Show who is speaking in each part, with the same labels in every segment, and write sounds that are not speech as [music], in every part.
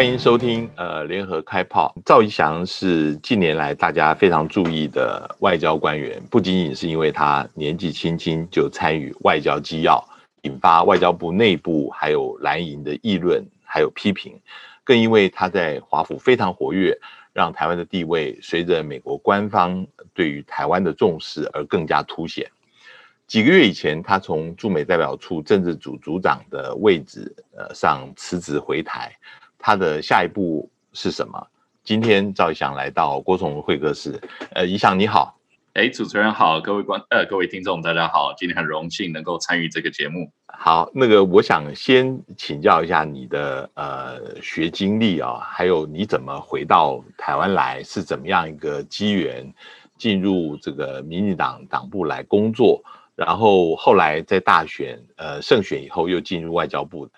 Speaker 1: 欢迎收听呃联合开炮。赵一翔是近年来大家非常注意的外交官员，不仅仅是因为他年纪轻轻就参与外交机要，引发外交部内部还有蓝营的议论还有批评，更因为他在华府非常活跃，让台湾的地位随着美国官方对于台湾的重视而更加凸显。几个月以前，他从驻美代表处政治组组长的位置呃上辞职回台。他的下一步是什么？今天赵一翔来到郭总会客室。呃，一翔你好，
Speaker 2: 哎，主持人好，各位观呃各位听众大家好，今天很荣幸能够参与这个节目。
Speaker 1: 好，那个我想先请教一下你的呃学经历啊，还有你怎么回到台湾来，是怎么样一个机缘进入这个民进党党部来工作，然后后来在大选呃胜选以后又进入外交部的。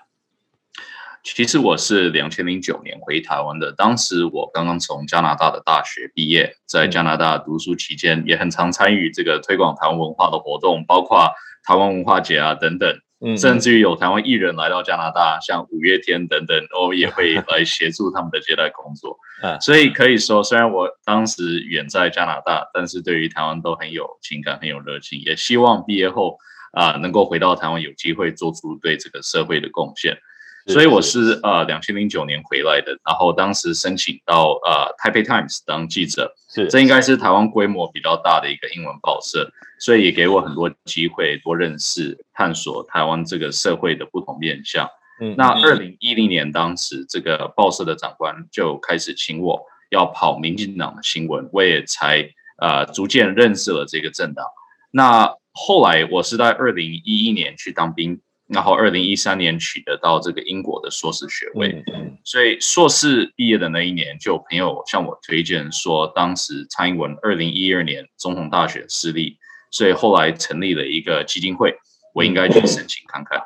Speaker 2: 其实我是两千零九年回台湾的，当时我刚刚从加拿大的大学毕业，在加拿大读书期间，也很常参与这个推广台湾文化的活动，包括台湾文化节啊等等，甚至于有台湾艺人来到加拿大，像五月天等等，我也会来协助他们的接待工作。[laughs] 所以可以说，虽然我当时远在加拿大，但是对于台湾都很有情感，很有热情，也希望毕业后啊能够回到台湾，有机会做出对这个社会的贡献。所以我是呃两千零九年回来的，然后当时申请到呃《Taipei Times》当记者，
Speaker 1: 是
Speaker 2: 这应该是台湾规模比较大的一个英文报社，所以也给我很多机会，多认识、探索台湾这个社会的不同面向。嗯，那二零一零年当时这个报社的长官就开始请我要跑民进党的新闻，我也才呃逐渐认识了这个政党。那后来我是在二零一一年去当兵。然后，二零一三年取得到这个英国的硕士学位，所以硕士毕业的那一年，就有朋友向我推荐说，当时蔡英文二零一二年总统大选失利，所以后来成立了一个基金会，我应该去申请看看。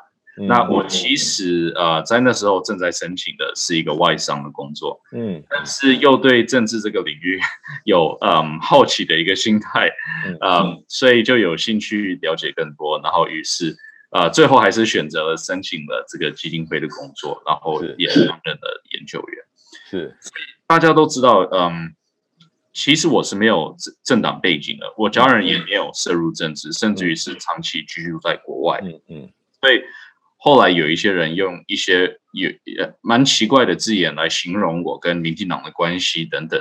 Speaker 2: 那我其实呃，在那时候正在申请的是一个外商的工作，嗯，但是又对政治这个领域有嗯好奇的一个心态，嗯，所以就有兴趣了解更多，然后于是。呃，最后还是选择了申请了这个基金会的工作，然后也担任了研究员。
Speaker 1: 是，
Speaker 2: 大家都知道，嗯，其实我是没有政政党背景的，我家人也没有涉入政治，甚至于是长期居住在国外。嗯嗯。所以后来有一些人用一些有蛮奇怪的字眼来形容我跟民进党的关系等等，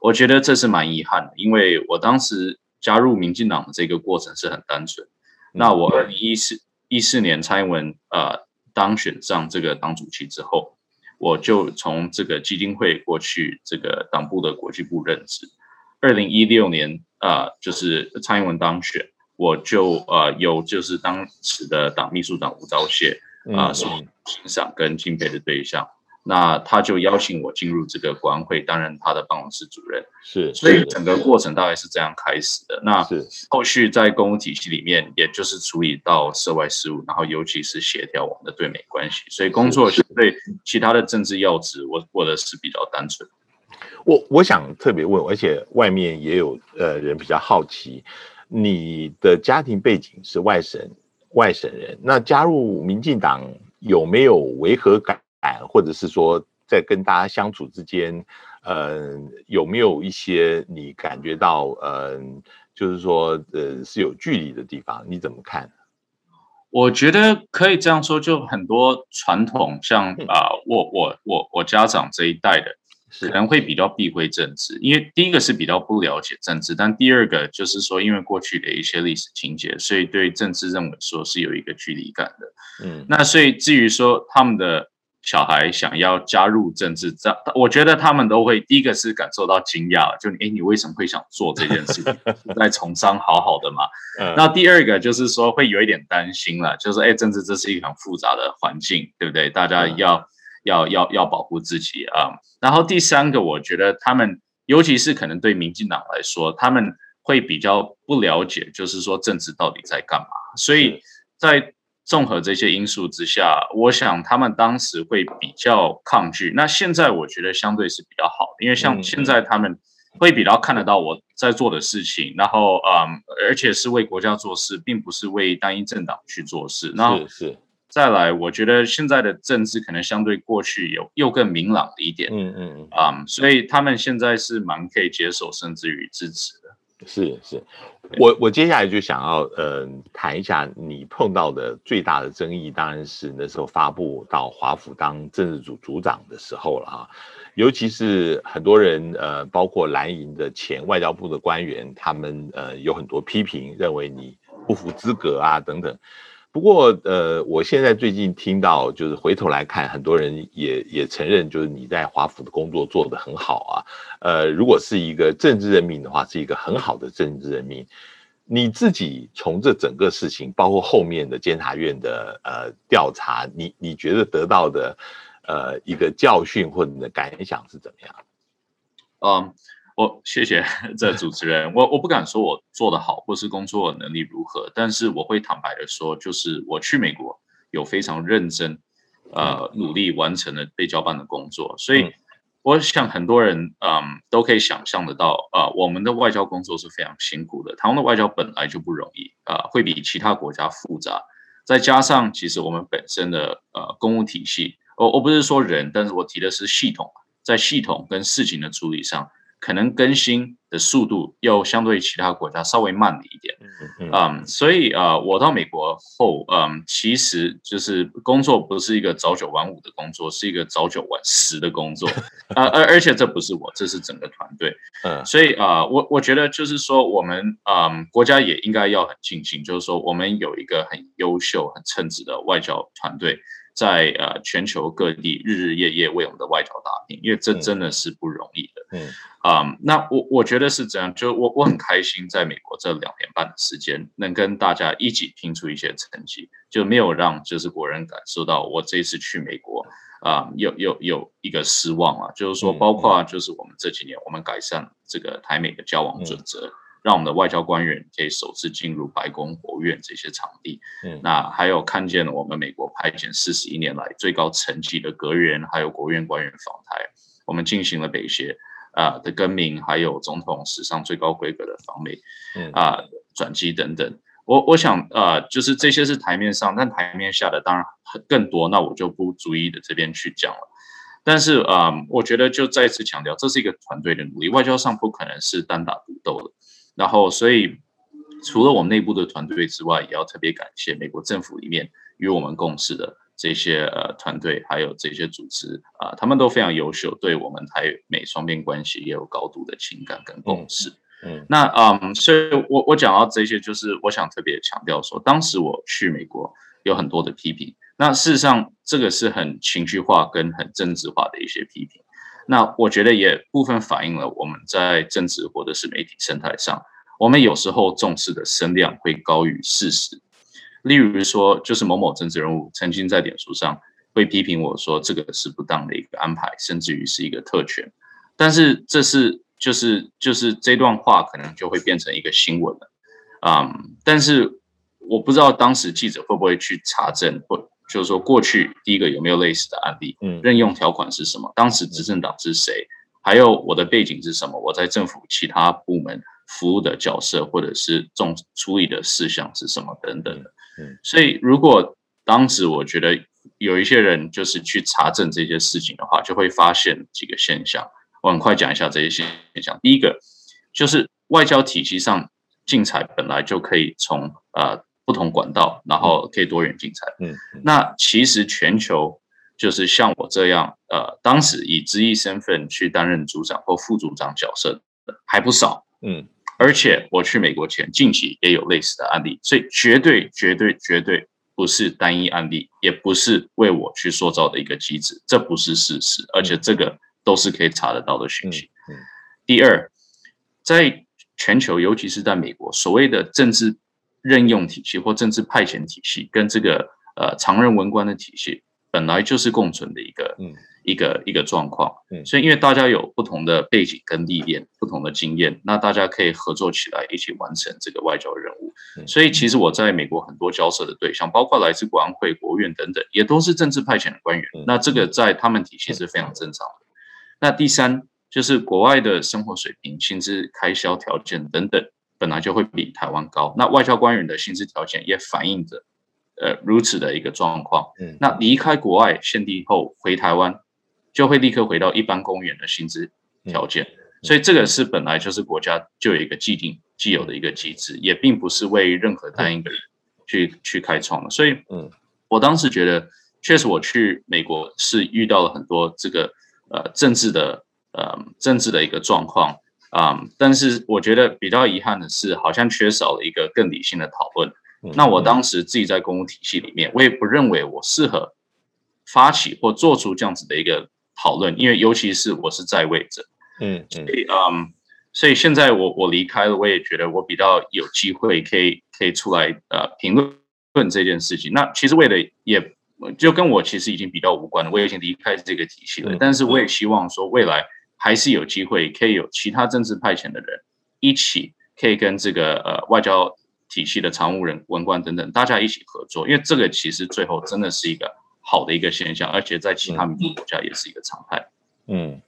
Speaker 2: 我觉得这是蛮遗憾的，因为我当时加入民进党的这个过程是很单纯。那我二零一四。一四年蔡英文呃当选上这个党主席之后，我就从这个基金会过去这个党部的国际部任职。二零一六年呃就是蔡英文当选，我就呃有就是当时的党秘书长吴钊燮啊是欣赏跟敬佩的对象。那他就邀请我进入这个国安会担任他的办公室主任，
Speaker 1: 是，
Speaker 2: 所以整个过程大概是这样开始的。那后续在公务体系里面，也就是处理到涉外事务，然后尤其是协调我们的对美关系，所以工作对其他的政治要职，我过的是比较单纯。
Speaker 1: 我我想特别问，而且外面也有呃人比较好奇，你的家庭背景是外省外省人，那加入民进党有没有违和感？或者是说，在跟大家相处之间，嗯，有没有一些你感觉到，嗯，就是说，呃，是有距离的地方？你怎么看？
Speaker 2: 我觉得可以这样说，就很多传统，像啊，我我我我家长这一代的，可能会比较避讳政治，因为第一个是比较不了解政治，但第二个就是说，因为过去的一些历史情节，所以对政治认为说是有一个距离感的。嗯，那所以至于说他们的。小孩想要加入政治，这我觉得他们都会第一个是感受到惊讶，就哎，你为什么会想做这件事情？[laughs] 在从商好好的嘛。那第二个就是说会有一点担心了，就是哎，政治这是一个很复杂的环境，对不对？大家要要要要保护自己啊。然后第三个，我觉得他们尤其是可能对民进党来说，他们会比较不了解，就是说政治到底在干嘛。所以在综合这些因素之下，我想他们当时会比较抗拒。那现在我觉得相对是比较好的，因为像现在他们会比较看得到我在做的事情，然后嗯，而且是为国家做事，并不是为单一政党去做事。
Speaker 1: 是是。
Speaker 2: 再来，我觉得现在的政治可能相对过去有又更明朗了一点。嗯嗯嗯。啊，所以他们现在是蛮可以接受，甚至于支持的。
Speaker 1: 是是，我我接下来就想要呃谈一下你碰到的最大的争议，当然是那时候发布到华府当政治组组长的时候了啊。尤其是很多人呃，包括蓝营的前外交部的官员，他们呃有很多批评，认为你不符资格啊等等。不过，呃，我现在最近听到，就是回头来看，很多人也也承认，就是你在华府的工作做得很好啊。呃，如果是一个政治任命的话，是一个很好的政治任命。你自己从这整个事情，包括后面的监察院的呃调查，你你觉得得到的呃一个教训或者你的感想是怎么样？
Speaker 2: 嗯。我谢谢 [laughs] 这主持人，我我不敢说我做的好，或是工作能力如何，但是我会坦白的说，就是我去美国有非常认真，呃，努力完成了被交办的工作，所以我想很多人嗯都可以想象得到，呃，我们的外交工作是非常辛苦的，台湾的外交本来就不容易，啊，会比其他国家复杂，再加上其实我们本身的呃公务体系，我我不是说人，但是我提的是系统，在系统跟事情的处理上。可能更新的速度又相对其他国家稍微慢了一点，嗯，所以呃，我到美国后，嗯，其实就是工作不是一个早九晚五的工作，是一个早九晚十的工作，[laughs] 呃，而而且这不是我，这是整个团队，嗯，所以啊，我我觉得就是说，我们嗯，国家也应该要很庆幸，就是说我们有一个很优秀、很称职的外交团队。在呃全球各地日日夜夜为我们的外交打拼，因为这真的是不容易的。嗯啊，那我我觉得是这样，就我我很开心，在美国这两年半的时间，能跟大家一起拼出一些成绩，就没有让就是国人感受到我这次去美国啊有有有一个失望啊，就是说包括就是我们这几年我们改善这个台美的交往准则。让我们的外交官员可以首次进入白宫、国务院这些场地。嗯，那还有看见了我们美国派遣四十一年来最高层级的阁员，还有国务院官员访台。我们进行了北协啊的更名，还有总统史上最高规格的访美啊转机等等。我我想呃，就是这些是台面上，但台面下的当然更多。那我就不逐一的这边去讲了。但是啊，我觉得就再次强调，这是一个团队的努力，外交上不可能是单打独斗的。然后，所以除了我们内部的团队之外，也要特别感谢美国政府里面与我们共事的这些呃团队，还有这些组织啊，他们都非常优秀，对我们台美双边关系也有高度的情感跟共识。嗯，那嗯，所以我我讲到这些，就是我想特别强调说，当时我去美国有很多的批评，那事实上这个是很情绪化跟很政治化的一些批评。那我觉得也部分反映了我们在政治或者是媒体生态上，我们有时候重视的声量会高于事实。例如说，就是某某政治人物曾经在脸书上会批评我说这个是不当的一个安排，甚至于是一个特权。但是这是就是就是这段话可能就会变成一个新闻了，嗯，但是我不知道当时记者会不会去查证或。就是说，过去第一个有没有类似的案例？嗯，任用条款是什么？当时执政党是谁？还有我的背景是什么？我在政府其他部门服务的角色，或者是重处理的事项是什么等等的。嗯，所以如果当时我觉得有一些人就是去查证这些事情的话，就会发现几个现象。我很快讲一下这些现象。第一个就是外交体系上竞彩本来就可以从呃。不同管道，然后可以多元竞赛。嗯，那其实全球就是像我这样，呃，当时以职业身份去担任组长或副组长角色的还不少。嗯，而且我去美国前，近期也有类似的案例，所以绝对、绝对、绝对不是单一案例，也不是为我去塑造的一个机制，这不是事实，而且这个都是可以查得到的讯息。嗯，第二，在全球，尤其是在美国，所谓的政治。任用体系或政治派遣体系跟这个呃常任文官的体系本来就是共存的一个嗯一个一个状况，嗯，所以因为大家有不同的背景跟历练，不同的经验，那大家可以合作起来一起完成这个外交任务。所以其实我在美国很多交涉的对象，包括来自国安会、国务院等等，也都是政治派遣的官员。那这个在他们体系是非常正常的。那第三就是国外的生活水平、薪资开销条件等等。本来就会比台湾高，那外交官员的薪资条件也反映着，呃如此的一个状况。嗯，那离开国外现地后回台湾，就会立刻回到一般公务员的薪资条件。所以这个是本来就是国家就有一个既定既有的一个机制，也并不是为任何单一个人去去开创的。所以，嗯，我当时觉得，确实我去美国是遇到了很多这个呃政治的呃政治的一个状况啊，但是我觉得比较遗憾的是，好像缺少了一个更理性的讨论。那我当时自己在公务体系里面，我也不认为我适合发起或做出这样子的一个讨论，因为尤其是我是在位者。嗯，所以嗯，所以现在我我离开了，我也觉得我比较有机会可以可以出来呃评论论这件事情。那其实为了也就跟我其实已经比较无关了，我已经离开这个体系了。但是我也希望说未来还是有机会可以有其他政治派遣的人一起可以跟这个呃外交体系的常务人文官等等大家一起合作，因为这个其实最后真的是一个好的一个现象，而且在其他民主国家也是一个常态。嗯。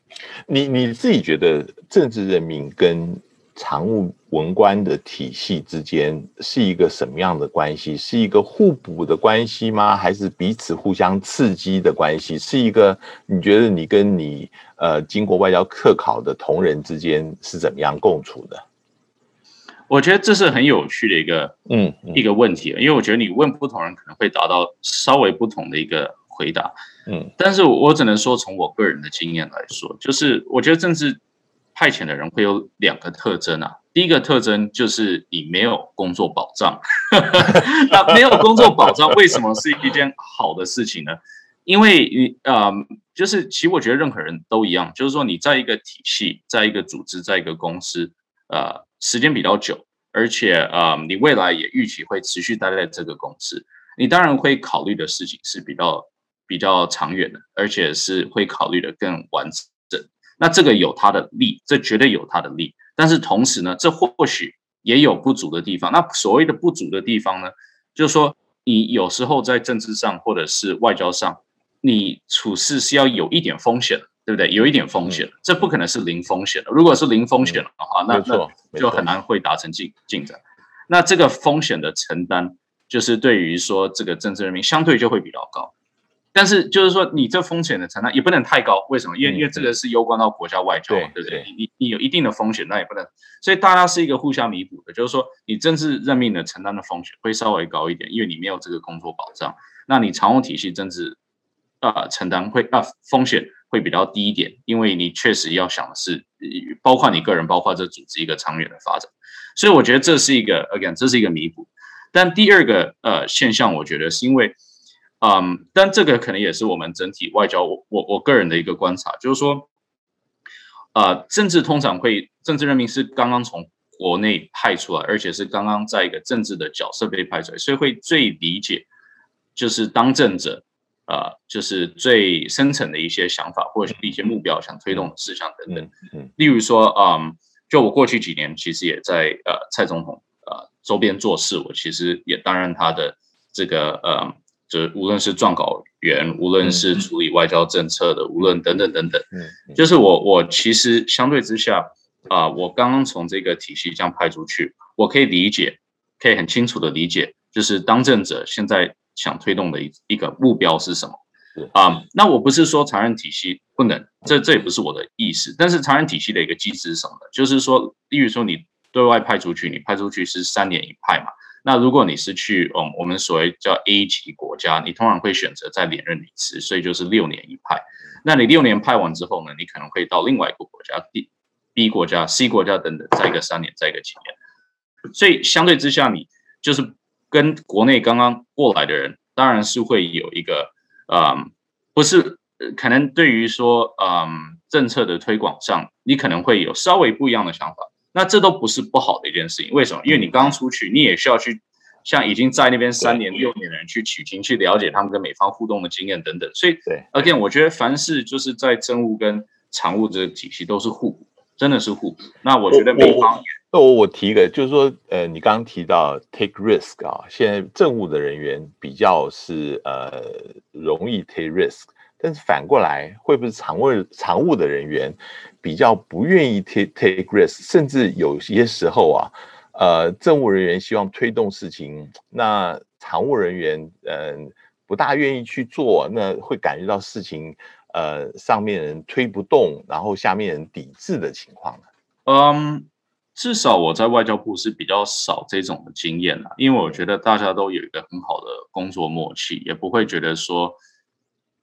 Speaker 1: 你你自己觉得政治任命跟常务文官的体系之间是一个什么样的关系？是一个互补的关系吗？还是彼此互相刺激的关系？是一个你觉得你跟你呃经过外交课考的同仁之间是怎么样共处的？
Speaker 2: 我觉得这是很有趣的一个嗯一个问题，因为我觉得你问不同人可能会达到稍微不同的一个回答。嗯，但是我只能说，从我个人的经验来说，就是我觉得政治派遣的人会有两个特征啊。第一个特征就是你没有工作保障，[laughs] 那没有工作保障，为什么是一件好的事情呢？因为你呃，就是其实我觉得任何人都一样，就是说你在一个体系、在一个组织、在一个公司，呃，时间比较久，而且呃，你未来也预期会持续待在这个公司，你当然会考虑的事情是比较。比较长远的，而且是会考虑的更完整。那这个有它的利，这绝对有它的利。但是同时呢，这或许也有不足的地方。那所谓的不足的地方呢，就是说你有时候在政治上或者是外交上，你处事是要有一点风险的，对不对？有一点风险，这不可能是零风险的。如果是零风险的话，那那就很难会达成进进展。那这个风险的承担，就是对于说这个政治人民相对就会比较高。但是就是说，你这风险的承担也不能太高，为什么？因为因为这个是攸关到国家外交，对不对？你你有一定的风险，那也不能，所以大家是一个互相弥补的。就是说，你政治任命的承担的风险会稍微高一点，因为你没有这个工作保障。那你常务体系政治啊承担会啊风险会比较低一点，因为你确实要想的是，包括你个人，包括这组织一个长远的发展。所以我觉得这是一个 again，这是一个弥补。但第二个呃现象，我觉得是因为。嗯，但这个可能也是我们整体外交，我我我个人的一个观察，就是说，呃，政治通常会政治任命是刚刚从国内派出来，而且是刚刚在一个政治的角色被派出来，所以会最理解就是当政者，呃，就是最深层的一些想法或者是一些目标想推动的事项等等。嗯，例如说，嗯，就我过去几年其实也在呃蔡总统呃周边做事，我其实也担任他的这个呃。就是无论是撰稿员，无论是处理外交政策的，无论等等等等，嗯，就是我我其实相对之下啊，我刚刚从这个体系这样派出去，我可以理解，可以很清楚的理解，就是当政者现在想推动的一一个目标是什么，啊，那我不是说常任体系不能，这这也不是我的意思，但是常任体系的一个机制是什么呢？就是说，例如说你对外派出去，你派出去是三年一派嘛。那如果你是去嗯，我们所谓叫 A 级国家，你通常会选择再连任一次，所以就是六年一派。那你六年派完之后呢，你可能会到另外一个国家 B B 国家、C 国家等等，再一个三年，再一个几年。所以相对之下，你就是跟国内刚刚过来的人，当然是会有一个嗯，不是可能对于说嗯政策的推广上，你可能会有稍微不一样的想法。那这都不是不好的一件事情，为什么？因为你刚出去，你也需要去像已经在那边三年、六年的人去取经，去了解他们跟美方互动的经验等等。所以，对，again，我觉得凡事就是在政务跟常务这个体系都是互补，真的是互补。那我觉得美方，
Speaker 1: 那我我提一个，就是说，呃，你刚刚提到 take risk 啊，现在政务的人员比较是呃容易 take risk。但是反过来，会不会常务常务的人员比较不愿意 take take risk，甚至有些时候啊，呃，政务人员希望推动事情，那常务人员嗯不大愿意去做，那会感觉到事情呃上面人推不动，然后下面人抵制的情况呢？
Speaker 2: 嗯。至少我在外交部是比较少这种的经验啦，因为我觉得大家都有一个很好的工作默契，也不会觉得说，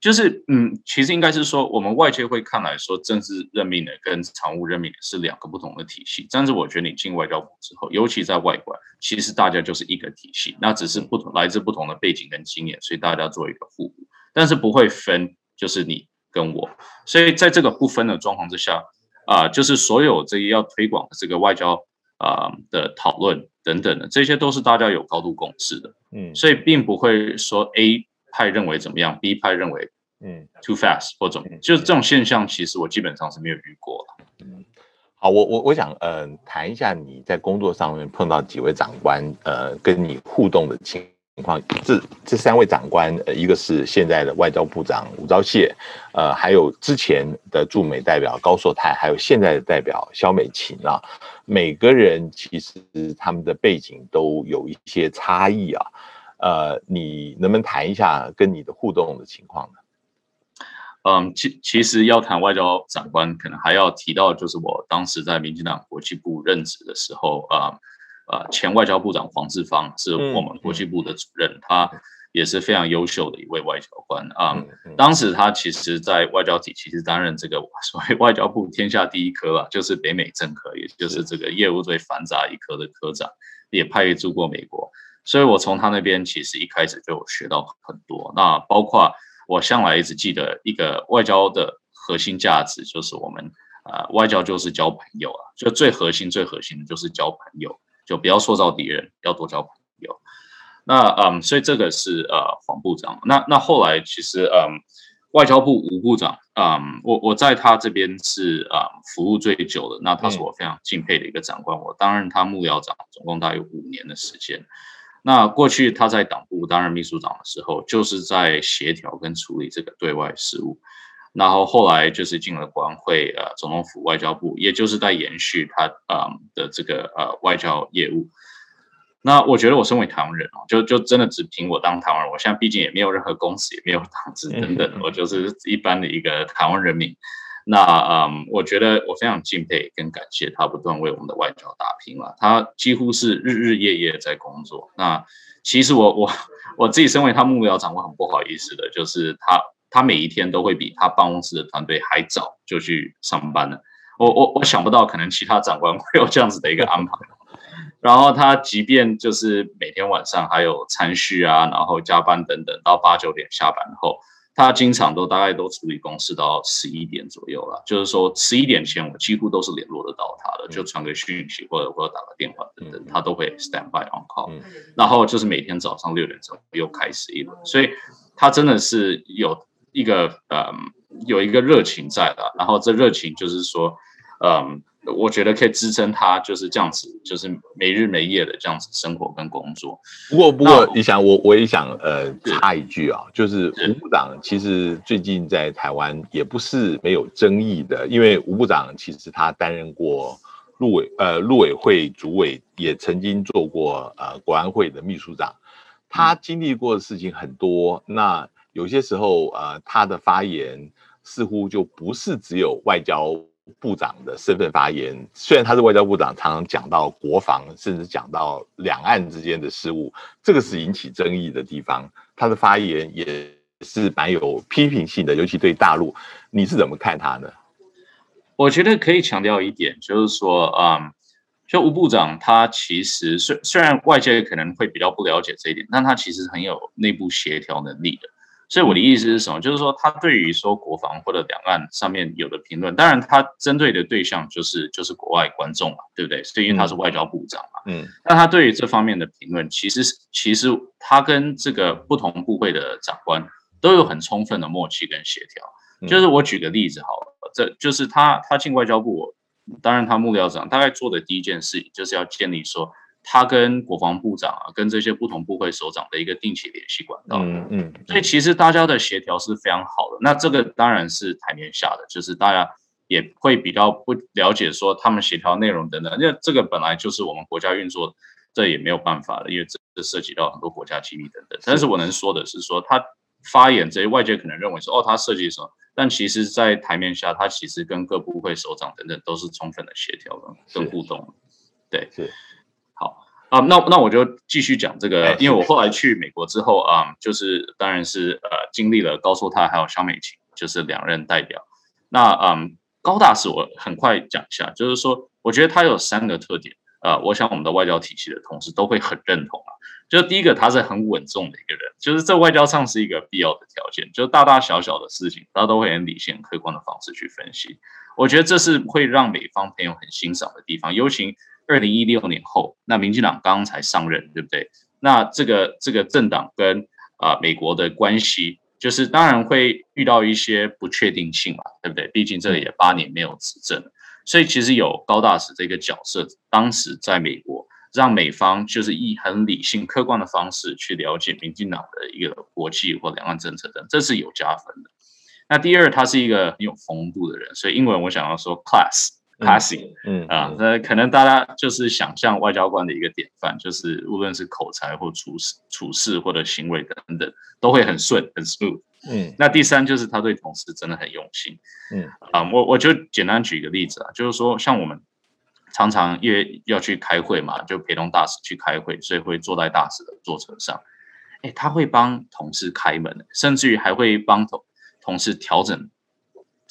Speaker 2: 就是嗯，其实应该是说，我们外界会看来说，政治任命的跟常务任命的是两个不同的体系。但是我觉得你进外交部之后，尤其在外管，其实大家就是一个体系，那只是不同来自不同的背景跟经验，所以大家做一个互补，但是不会分，就是你跟我。所以在这个不分的状况之下。啊，就是所有这些要推广的这个外交啊的讨论等等的，这些都是大家有高度共识的，嗯，所以并不会说 A 派认为怎么样，B 派认为嗯 too fast 或怎么，就是这种现象，其实我基本上是没有遇过了。
Speaker 1: 嗯，好，我我我想呃谈一下你在工作上面碰到几位长官呃跟你互动的情。情况，这这三位长官，呃，一个是现在的外交部长吴钊燮，呃，还有之前的驻美代表高硕泰，还有现在的代表肖美琴啊，每个人其实他们的背景都有一些差异啊，呃，你能不能谈一下跟你的互动的情况呢？
Speaker 2: 嗯，其其实要谈外交长官，可能还要提到，就是我当时在民进党国际部任职的时候啊。呃，前外交部长黄志芳是我们国际部的主任，他也是非常优秀的一位外交官啊。当时他其实，在外交体系是担任这个 [laughs] 所谓外交部天下第一科啊，就是北美政科，也就是这个业务最繁杂一科的科长，也派驻过美国。所以我从他那边其实一开始就学到很多。那包括我向来一直记得一个外交的核心价值，就是我们呃，外交就是交朋友啊，就最核心、最核心的就是交朋友。就不要塑造敌人，要多交朋友。那嗯，所以这个是呃黄部长。那那后来其实嗯，外交部吴部长嗯，我我在他这边是啊服务最久的。那他是我非常敬佩的一个长官。我担任他幕僚长，总共大约五年的时间。那过去他在党部担任秘书长的时候，就是在协调跟处理这个对外事务。然后后来就是进了国安会，呃，总统府外交部，也就是在延续他啊的这个呃外交业务。那我觉得我身为台湾人哦，就就真的只凭我当台湾人，我现在毕竟也没有任何公司，也没有党职等等，我就是一般的一个台湾人民。那嗯，我觉得我非常敬佩跟感谢他不断为我们的外交打拼了，他几乎是日日夜夜在工作。那其实我我我自己身为他幕僚长，我很不好意思的，就是他。他每一天都会比他办公室的团队还早就去上班了。我我我想不到，可能其他长官会有这样子的一个安排。[laughs] 然后他即便就是每天晚上还有餐叙啊，然后加班等等，到八九点下班后，他经常都大概都处理公事到十一点左右了。就是说十一点前，我几乎都是联络得到他的，就传个讯息或者或者打个电话等等，他都会 stand by on call。然后就是每天早上六点钟又开始一轮，所以他真的是有。一个嗯，有一个热情在的，然后这热情就是说，嗯，我觉得可以支撑他就是这样子，就是没日没夜的这样子生活跟工作。
Speaker 1: 不过，不过你想，我我也想呃插一句啊，就是吴部长其实最近在台湾也不是没有争议的，因为吴部长其实他担任过陆委呃陆委会主委，也曾经做过呃国安会的秘书长，他经历过的事情很多。那有些时候，呃，他的发言似乎就不是只有外交部长的身份发言。虽然他是外交部长，常常讲到国防，甚至讲到两岸之间的事务，这个是引起争议的地方。他的发言也是蛮有批评性的，尤其对大陆，你是怎么看他呢？
Speaker 2: 我觉得可以强调一点，就是说，嗯，就吴部长他其实虽虽然外界可能会比较不了解这一点，但他其实很有内部协调能力的。所以我的意思是什么？就是说，他对于说国防或者两岸上面有的评论，当然他针对的对象就是就是国外观众嘛，对不对？所以他是外交部长嘛，嗯。那他对于这方面的评论，其实其实他跟这个不同部会的长官都有很充分的默契跟协调。就是我举个例子好了，这就是他他进外交部，当然他幕僚长大概做的第一件事，就是要建立说。他跟国防部长啊，跟这些不同部会首长的一个定期联系管道，嗯嗯，所以其实大家的协调是非常好的。那这个当然是台面下的，就是大家也会比较不了解说他们协调内容等等，因为这个本来就是我们国家运作这也没有办法的，因为这这涉及到很多国家机密等等。但是我能说的是，说他发言这些外界可能认为说，哦，他设计什么？但其实，在台面下，他其实跟各部会首长等等都是充分的协调的，跟互动。对，
Speaker 1: 是。
Speaker 2: 好啊，那那我就继续讲这个，因为我后来去美国之后啊，就是当然是呃，经历了高硕泰还有肖美琴，就是两任代表。那嗯，高大使我很快讲一下，就是说，我觉得他有三个特点。呃，我想我们的外交体系的同事都会很认同啊。就是第一个，他是很稳重的一个人，就是在外交上是一个必要的条件。就大大小小的事情，他都会很理性、客观的方式去分析。我觉得这是会让美方朋友很欣赏的地方。尤其二零一六年后，那民进党刚刚才上任，对不对？那这个这个政党跟啊美国的关系，就是当然会遇到一些不确定性嘛，对不对？毕竟这也八年没有执政。所以其实有高大使这个角色，当时在美国，让美方就是以很理性、客观的方式去了解民进党的一个国际或两岸政策等，这是有加分的。那第二，他是一个很有风度的人，所以英文我想要说 class。passing，嗯啊，那可能大家就是想象外交官的一个典范，就是无论是口才或处事、处事或者行为等等，都会很顺很 smooth。嗯，那第三就是他对同事真的很用心。嗯啊，我我就简单举一个例子啊，就是说像我们常常因为要去开会嘛，就陪同大使去开会，所以会坐在大使的座车上。哎，他会帮同事开门，甚至于还会帮同同事调整。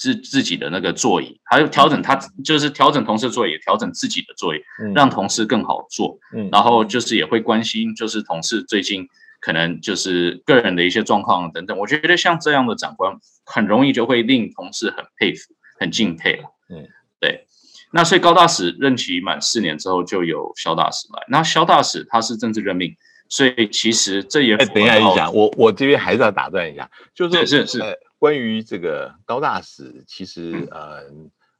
Speaker 2: 自自己的那个座椅，还有调整他就是调整同事座椅，调整自己的座椅，让同事更好坐。嗯，然后就是也会关心，就是同事最近可能就是个人的一些状况等等。我觉得像这样的长官，很容易就会令同事很佩服、很敬佩了嗯，对。那所以高大使任期满四年之后，就有肖大使来。那肖大使他是政治任命，所以其实这也
Speaker 1: 等一下你讲，我我这边还是要打断一下，就是
Speaker 2: 是是。
Speaker 1: 关于这个高大使，其实呃，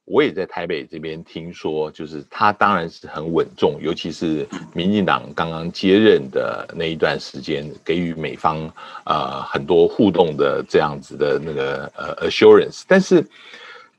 Speaker 1: 我也在台北这边听说，就是他当然是很稳重，尤其是民进党刚刚接任的那一段时间，给予美方呃很多互动的这样子的那个呃 assurance。但是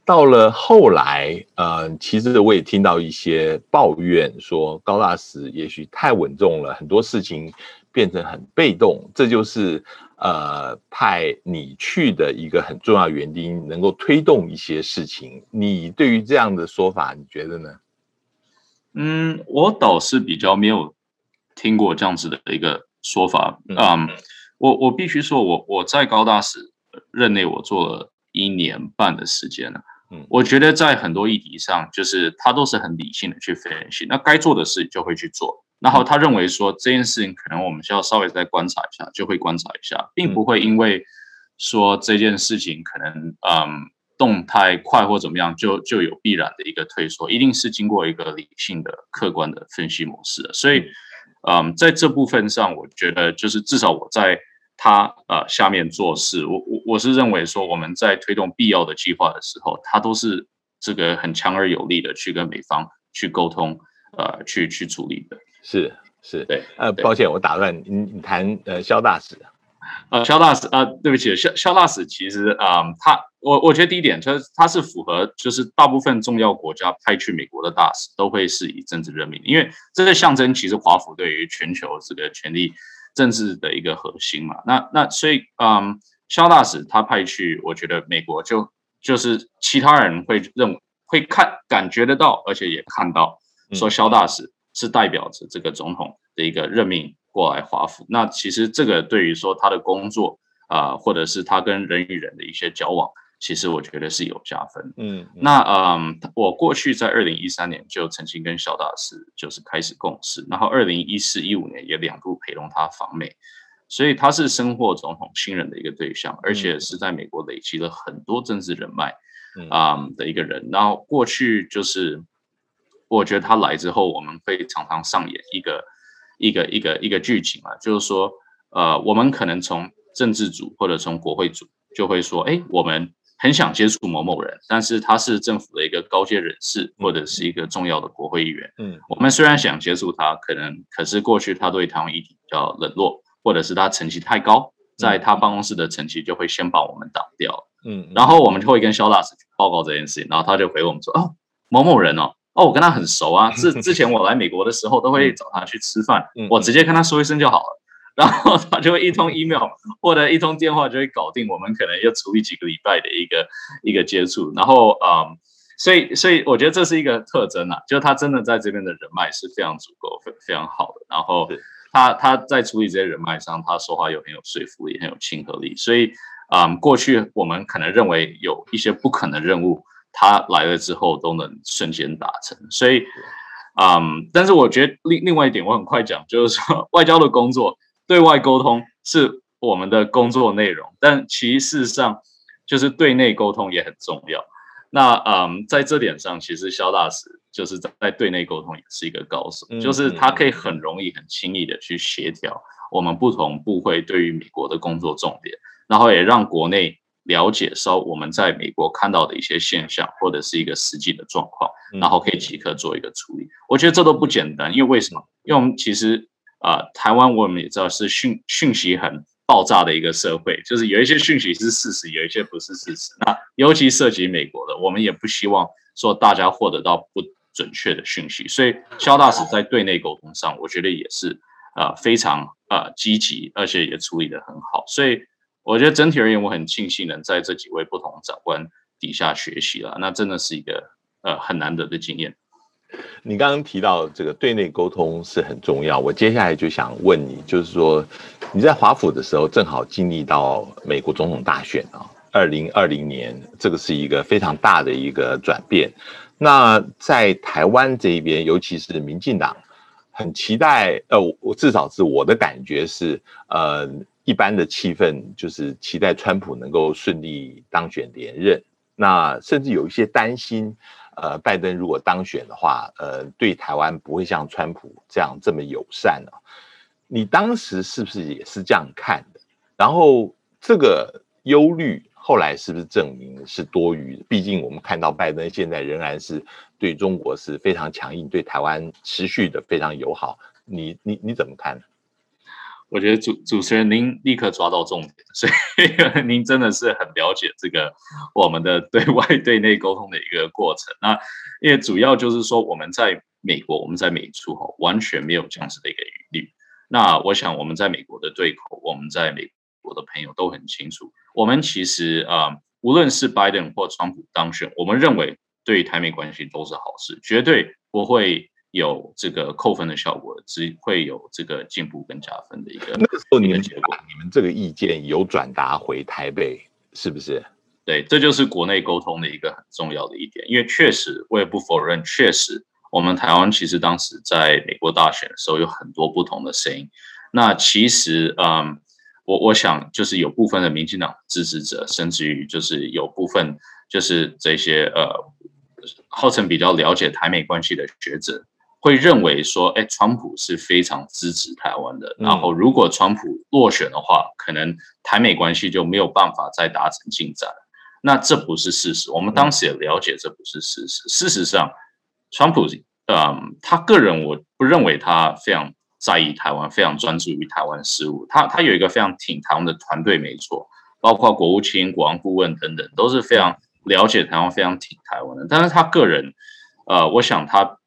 Speaker 1: 到了后来，呃，其实我也听到一些抱怨，说高大使也许太稳重了，很多事情变成很被动，这就是。呃，派你去的一个很重要原因，能够推动一些事情。你对于这样的说法，你觉得呢？
Speaker 2: 嗯，我倒是比较没有听过这样子的一个说法。嗯，我我必须说，我我在高大使任内，我做了一年半的时间了。嗯，我觉得在很多议题上，就是他都是很理性的去分析，那该做的事就会去做。然后他认为说这件事情可能我们需要稍微再观察一下，就会观察一下，并不会因为说这件事情可能嗯动态快或怎么样，就就有必然的一个退缩，一定是经过一个理性的、客观的分析模式的。所以嗯，在这部分上，我觉得就是至少我在他呃下面做事，我我我是认为说我们在推动必要的计划的时候，他都是这个很强而有力的去跟美方去沟通，呃，去去处理的。
Speaker 1: 是是，对，呃，抱歉，我打断你，你谈呃肖大使，
Speaker 2: 呃，肖大使，呃，对不起，肖肖大使其实啊，他我我觉得第一点就是他是符合，就是大部分重要国家派去美国的大使都会是以政治任命，因为这个象征其实华府对于全球这个权力政治的一个核心嘛。那那所以嗯，肖大使他派去，我觉得美国就就是其他人会认会看感觉得到，而且也看到说肖大使。是代表着这个总统的一个任命过来华府，那其实这个对于说他的工作啊，或者是他跟人与人的一些交往，其实我觉得是有加分。嗯，那嗯，我过去在二零一三年就曾经跟小大使就是开始共事，然后二零一四一五年也两度陪同他访美，所以他是深获总统信任的一个对象，而且是在美国累积了很多政治人脉啊的一个人。然后过去就是。我觉得他来之后，我们会常常上演一个一个一个一个剧情啊，就是说，呃，我们可能从政治组或者从国会组就会说，哎，我们很想接触某某人，但是他是政府的一个高阶人士或者是一个重要的国会议员。嗯，我们虽然想接触他，可能可是过去他对台湾议题比较冷落，或者是他层级太高，在他办公室的层级就会先把我们挡掉。嗯，然后我们就会跟肖大使报告这件事情，然后他就回我们说，哦，某某人哦。哦，我跟他很熟啊，[laughs] 之之前我来美国的时候都会找他去吃饭，我直接跟他说一声就好了，然后他就会一通 email 或者一通电话就会搞定，我们可能要处理几个礼拜的一个一个接触，然后嗯，所以所以我觉得这是一个特征啊，就是他真的在这边的人脉是非常足够、非非常好的，然后他他在处理这些人脉上，他说话又很有说服力、很有亲和力，所以。嗯，过去我们可能认为有一些不可能任务，他来了之后都能瞬间达成。所以，嗯，但是我觉得另另外一点，我很快讲，就是说 [laughs] 外交的工作，对外沟通是我们的工作内容，但其实上就是对内沟通也很重要。那嗯，在这点上，其实肖大使就是在对内沟通也是一个高手，就是他可以很容易、很轻易的去协调我们不同部会对于美国的工作重点。然后也让国内了解稍我们在美国看到的一些现象，或者是一个实际的状况，然后可以即刻做一个处理。我觉得这都不简单，因为为什么？因为我们其实啊，台湾我们也知道是讯讯息很爆炸的一个社会，就是有一些讯息是事实，有一些不是事实。那尤其涉及美国的，我们也不希望说大家获得到不准确的讯息。所以肖大使在对内沟通上，我觉得也是啊非常啊积极，而且也处理得很好。所以。我觉得整体而言，我很庆幸能在这几位不同长官底下学习了，那真的是一个呃很难得的经验。
Speaker 1: 你刚刚提到这个对内沟通是很重要，我接下来就想问你，就是说你在华府的时候，正好经历到美国总统大选啊，二零二零年，这个是一个非常大的一个转变。那在台湾这一边，尤其是民进党，很期待，呃，我至少是我的感觉是，呃。一般的气氛就是期待川普能够顺利当选连任，那甚至有一些担心，呃，拜登如果当选的话，呃，对台湾不会像川普这样这么友善啊。你当时是不是也是这样看的？然后这个忧虑后来是不是证明是多余的？毕竟我们看到拜登现在仍然是对中国是非常强硬，对台湾持续的非常友好。你你你怎么看呢？
Speaker 2: 我觉得主主持人您立刻抓到重点，所以 [laughs] 您真的是很了解这个我们的对外对内沟通的一个过程。那因为主要就是说我们在美国，我们在美处哈完全没有这样子的一个疑虑。那我想我们在美国的对口，我们在美国的朋友都很清楚，我们其实啊，无论是拜登或川普当选，我们认为对台美关系都是好事，绝对不会。有这个扣分的效果，只会有这个进步跟加分的一个。
Speaker 1: 那个时候你们结果，你们这个意见有转达回台北，是不是？
Speaker 2: 对，这就是国内沟通的一个很重要的一点。因为确实，我也不否认，确实我们台湾其实当时在美国大选的时候有很多不同的声音。那其实，嗯，我我想就是有部分的民进党支持者，甚至于就是有部分就是这些呃，号称比较了解台美关系的学者。会认为说，哎，川普是非常支持台湾的。然后，如果川普落选的话，可能台美关系就没有办法再达成进展。那这不是事实。我们当时也了解这不是事实。事实上，川普，嗯，他个人我不认为他非常在意台湾，非常专注于台湾事务。他他有一个非常挺台湾的团队，没错，包括国务卿、国防顾问等等，都是非常了解台湾，非常挺台湾的。但是他个人，呃，我想他。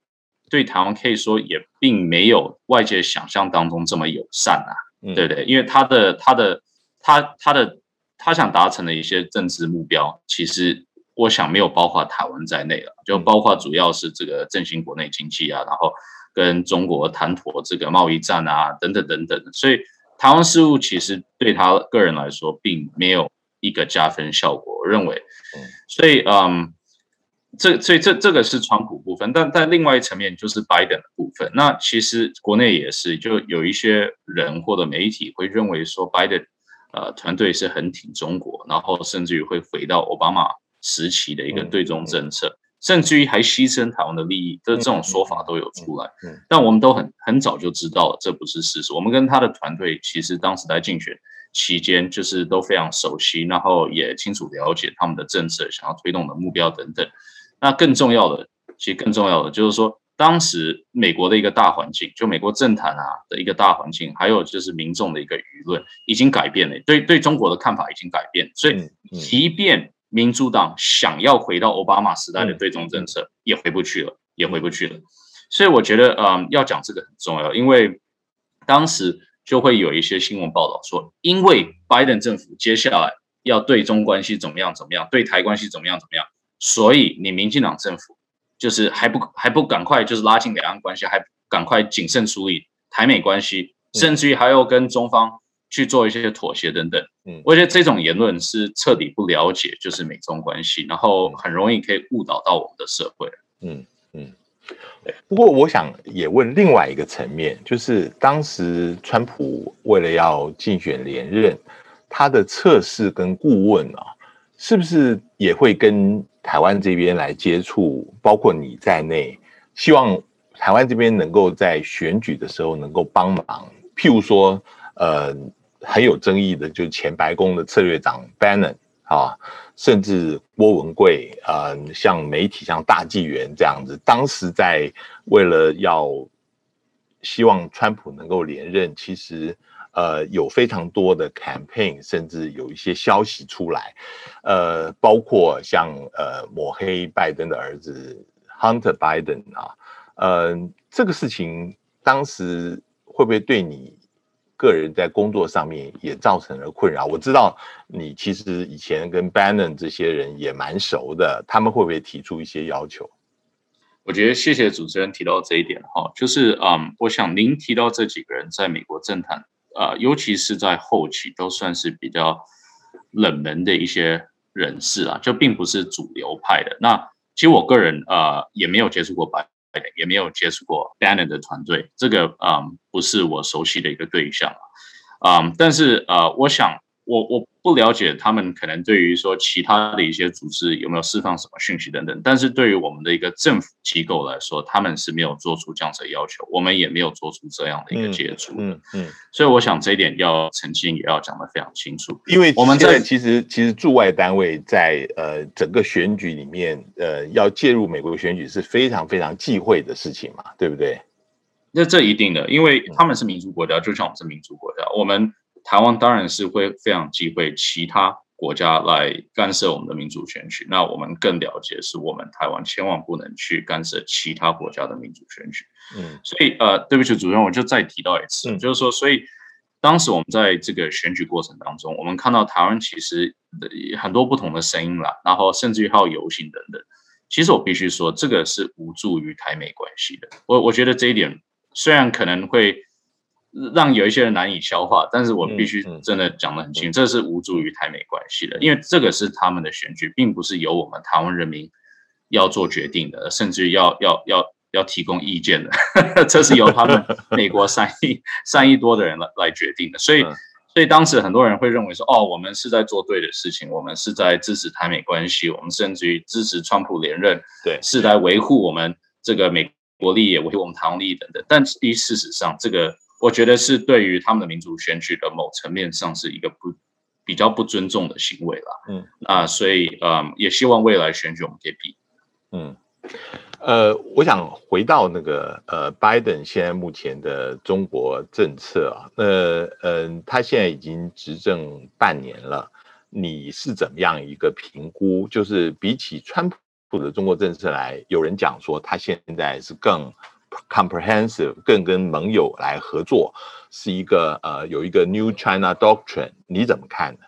Speaker 2: 对台湾可以说也并没有外界想象当中这么友善啊，对不对？因为他的他的他他的他想达成的一些政治目标，其实我想没有包括台湾在内了，就包括主要是这个振兴国内经济啊，然后跟中国谈妥这个贸易战啊，等等等等。所以台湾事务其实对他个人来说并没有一个加分效果，我认为。所以嗯。这所以这这个是川普部分，但但另外一层面就是拜登的部分。那其实国内也是，就有一些人或者媒体会认为说，拜登呃团队是很挺中国，然后甚至于会回到奥巴马时期的一个对中政策，甚至于还牺牲台湾的利益，这这种说法都有出来。嗯但我们都很很早就知道了，这不是事实。我们跟他的团队其实当时在竞选期间，就是都非常熟悉，然后也清楚了解他们的政策，想要推动的目标等等。那更重要的，其实更重要的就是说，当时美国的一个大环境，就美国政坛啊的一个大环境，还有就是民众的一个舆论已经改变了，对对中国的看法已经改变，所以即便民主党想要回到奥巴马时代的对中政策，也回不去了。也回不去了。所以我觉得，嗯，要讲这个很重要，因为当时就会有一些新闻报道说，因为拜登政府接下来要对中关系怎么样怎么样，对台关系怎么样怎么样，所以你民进党政府就是还不还不赶快就是拉近两岸关系，还赶快谨慎处理台美关系，甚至于还要跟中方去做一些妥协等等。嗯，我觉得这种言论是彻底不了解就是美中关系，然后很容易可以误导到我们的社会。嗯嗯。
Speaker 1: 不过，我想也问另外一个层面，就是当时川普为了要竞选连任，他的测试跟顾问啊，是不是也会跟台湾这边来接触，包括你在内，希望台湾这边能够在选举的时候能够帮忙？譬如说，呃，很有争议的，就是前白宫的策略长 Bannon 啊。甚至郭文贵，呃，像媒体像大纪元这样子，当时在为了要希望川普能够连任，其实呃有非常多的 campaign，甚至有一些消息出来，呃，包括像呃抹黑拜登的儿子 Hunter Biden 啊，呃，这个事情当时会不会对你？个人在工作上面也造成了困扰。我知道你其实以前跟 Bannon 这些人也蛮熟的，他们会不会提出一些要求？
Speaker 2: 我觉得谢谢主持人提到这一点哈，就是嗯，我想您提到这几个人在美国政坛呃，尤其是在后期都算是比较冷门的一些人士啊，就并不是主流派的。那其实我个人呃也没有接触过白。也没有接触过 Bannon 的团队，这个嗯不是我熟悉的一个对象啊，嗯，但是呃，我想我我。不了解他们可能对于说其他的一些组织有没有释放什么讯息等等，但是对于我们的一个政府机构来说，他们是没有做出这样子的要求，我们也没有做出这样的一个接触。嗯嗯，所以我想这一点要澄清，也要讲得非常清楚。
Speaker 1: 因为我们在其实其实驻外单位在呃整个选举里面，呃要介入美国选举是非常非常忌讳的事情嘛，对不对？
Speaker 2: 那这一定的，因为他们是民主国家，就像我们是民主国家，我们。台湾当然是会非常忌讳其他国家来干涉我们的民主选举。那我们更了解是我们台湾千万不能去干涉其他国家的民主选举。嗯，所以呃，对不起，主任，我就再提到一次，就是说，所以当时我们在这个选举过程当中，我们看到台湾其实很多不同的声音啦，然后甚至于还有游行等等。其实我必须说，这个是无助于台美关系的。我我觉得这一点虽然可能会。让有一些人难以消化，但是我必须真的讲得很清楚，这是无助于台美关系的，因为这个是他们的选举，并不是由我们台湾人民要做决定的，甚至要要要要提供意见的，[laughs] 这是由他们 [laughs] 美国三亿三亿多的人来来决定的。所以，所以当时很多人会认为说，哦，我们是在做对的事情，我们是在支持台美关系，我们甚至于支持川普连任，
Speaker 1: 对，
Speaker 2: 是来维护我们这个美国利益，维护我们台湾利益等等。但第一，事实上这个。我觉得是对于他们的民主选举的某层面上是一个不比较不尊重的行为了。嗯啊，所以呃，也希望未来选举我们可以比。
Speaker 1: 嗯，呃，我想回到那个呃，拜登现在目前的中国政策啊，那嗯，他现在已经执政半年了，你是怎么样一个评估？就是比起川普的中国政策来，有人讲说他现在是更。Comprehensive 更跟盟友来合作，是一个呃有一个 New China Doctrine，你怎么看呢？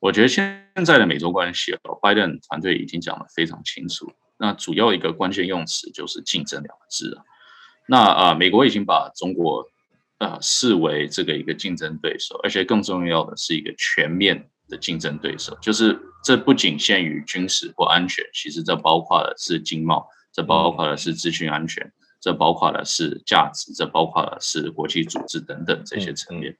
Speaker 2: 我觉得现在的美洲关系，拜登团队已经讲得非常清楚。那主要一个关键用词就是竞争两个字啊。那啊，美国已经把中国呃视为这个一个竞争对手，而且更重要的是一个全面的竞争对手。就是这不仅限于军事或安全，其实这包括的是经贸，这包括的是资讯安全。这包括的是价值，这包括的是国际组织等等这些层面，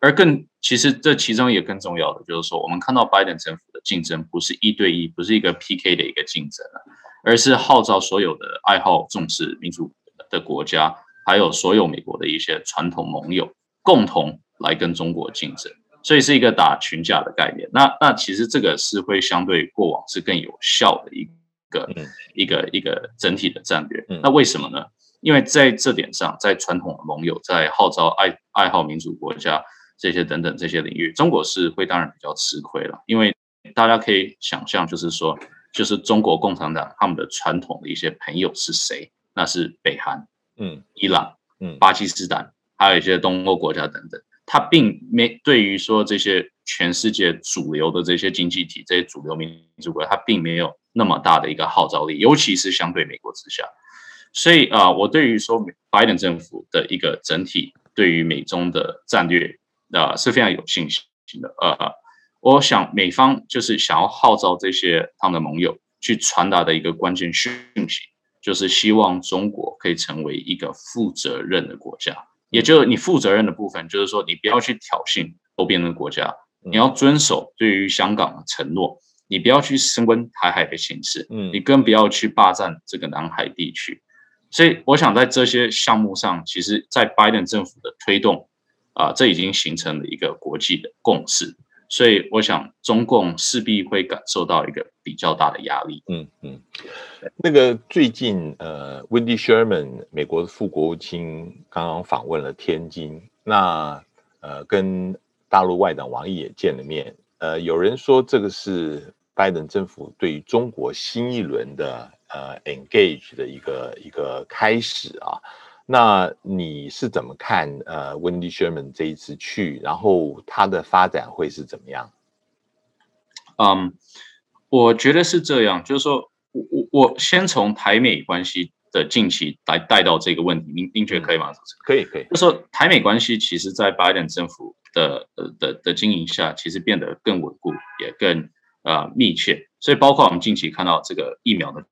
Speaker 2: 而更其实这其中也更重要的就是说，我们看到拜登政府的竞争不是一对一，不是一个 PK 的一个竞争了，而是号召所有的爱好重视民主的国家，还有所有美国的一些传统盟友，共同来跟中国竞争，所以是一个打群架的概念。那那其实这个是会相对过往是更有效的一。个一个一个整体的战略，那为什么呢？因为在这点上，在传统的盟友，在号召爱爱好民主国家这些等等这些领域，中国是会当然比较吃亏了。因为大家可以想象，就是说，就是中国共产党他们的传统的一些朋友是谁？那是北韩、嗯，伊朗、嗯，巴基斯坦，还有一些东欧国家等等。他并没对于说这些全世界主流的这些经济体、这些主流民主国家，他并没有那么大的一个号召力，尤其是相对美国之下。所以啊，我对于说拜登政府的一个整体对于美中的战略啊是非常有信心的。呃，我想美方就是想要号召这些他们的盟友去传达的一个关键讯息，就是希望中国可以成为一个负责任的国家。也就是你负责任的部分，就是说你不要去挑衅周边的国家，你要遵守对于香港的承诺，你不要去升温台海的形势，嗯，你更不要去霸占这个南海地区。所以，我想在这些项目上，其实，在拜登政府的推动啊，这已经形成了一个国际的共识。所以，我想中共势必会感受到一个比较大的压力。嗯嗯，
Speaker 1: 那个最近呃，Wendy Sherman 美国的副国务卿刚刚访问了天津，那呃，跟大陆外长王毅也见了面。呃，有人说这个是拜登政府对于中国新一轮的呃 engage 的一个一个开始啊。那你是怎么看？呃，Wendy Sherman 这一次去，然后它的发展会是怎么样？
Speaker 2: 嗯，我觉得是这样，就是说我我我先从台美关系的近期来带到这个问题，您您觉得可以吗？
Speaker 1: 可以可以。
Speaker 2: 就说台美关系其实，在拜登政府的呃的的经营下，其实变得更稳固，也更呃密切。所以，包括我们近期看到这个疫苗的